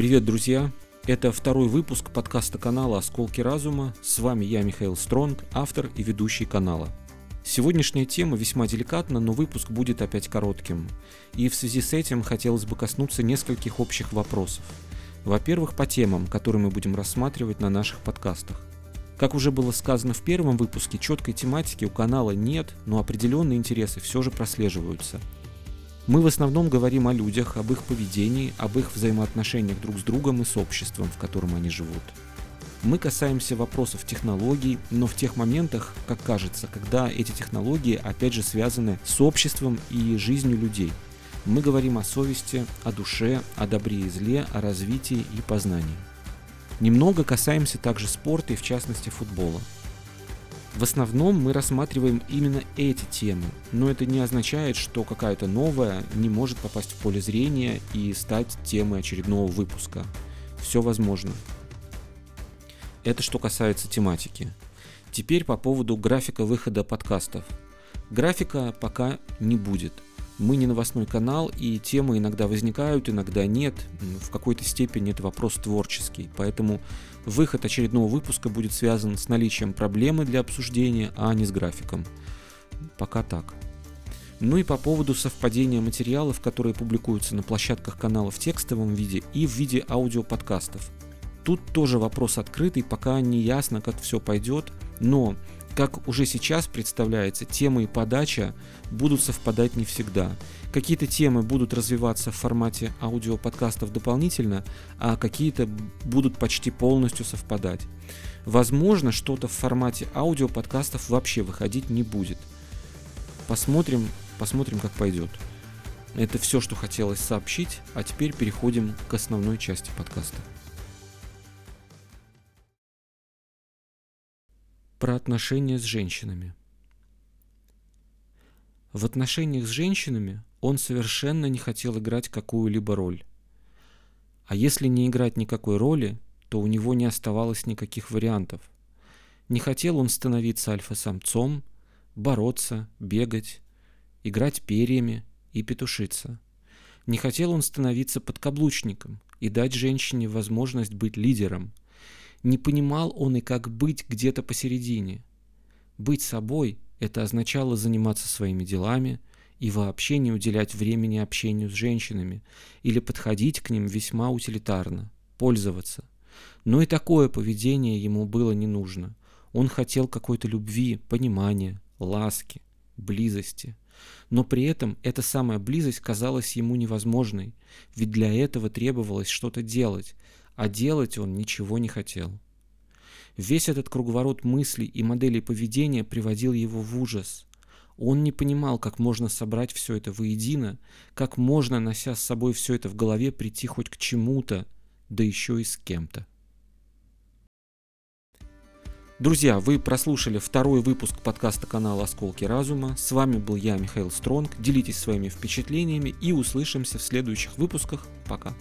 Привет, друзья! Это второй выпуск подкаста канала «Осколки разума». С вами я, Михаил Стронг, автор и ведущий канала. Сегодняшняя тема весьма деликатна, но выпуск будет опять коротким. И в связи с этим хотелось бы коснуться нескольких общих вопросов. Во-первых, по темам, которые мы будем рассматривать на наших подкастах. Как уже было сказано в первом выпуске, четкой тематики у канала нет, но определенные интересы все же прослеживаются – мы в основном говорим о людях, об их поведении, об их взаимоотношениях друг с другом и с обществом, в котором они живут. Мы касаемся вопросов технологий, но в тех моментах, как кажется, когда эти технологии опять же связаны с обществом и жизнью людей. Мы говорим о совести, о душе, о добре и зле, о развитии и познании. Немного касаемся также спорта и в частности футбола. В основном мы рассматриваем именно эти темы, но это не означает, что какая-то новая не может попасть в поле зрения и стать темой очередного выпуска. Все возможно. Это что касается тематики. Теперь по поводу графика выхода подкастов. Графика пока не будет – мы не новостной канал, и темы иногда возникают, иногда нет. В какой-то степени это вопрос творческий. Поэтому выход очередного выпуска будет связан с наличием проблемы для обсуждения, а не с графиком. Пока так. Ну и по поводу совпадения материалов, которые публикуются на площадках канала в текстовом виде и в виде аудиоподкастов. Тут тоже вопрос открытый, пока не ясно, как все пойдет, но как уже сейчас представляется, темы и подача будут совпадать не всегда. Какие-то темы будут развиваться в формате аудиоподкастов дополнительно, а какие-то будут почти полностью совпадать. Возможно, что-то в формате аудиоподкастов вообще выходить не будет. Посмотрим, посмотрим, как пойдет. Это все, что хотелось сообщить, а теперь переходим к основной части подкаста. Про отношения с женщинами. В отношениях с женщинами он совершенно не хотел играть какую-либо роль. А если не играть никакой роли, то у него не оставалось никаких вариантов. Не хотел он становиться альфа-самцом, бороться, бегать, играть перьями и петушиться. Не хотел он становиться подкаблучником и дать женщине возможность быть лидером, не понимал он и как быть где-то посередине. Быть собой – это означало заниматься своими делами и вообще не уделять времени общению с женщинами или подходить к ним весьма утилитарно, пользоваться. Но и такое поведение ему было не нужно. Он хотел какой-то любви, понимания, ласки, близости. Но при этом эта самая близость казалась ему невозможной, ведь для этого требовалось что-то делать, а делать он ничего не хотел. Весь этот круговорот мыслей и моделей поведения приводил его в ужас. Он не понимал, как можно собрать все это воедино, как можно, нося с собой все это в голове, прийти хоть к чему-то, да еще и с кем-то. Друзья, вы прослушали второй выпуск подкаста канала «Осколки разума». С вами был я, Михаил Стронг. Делитесь своими впечатлениями и услышимся в следующих выпусках. Пока.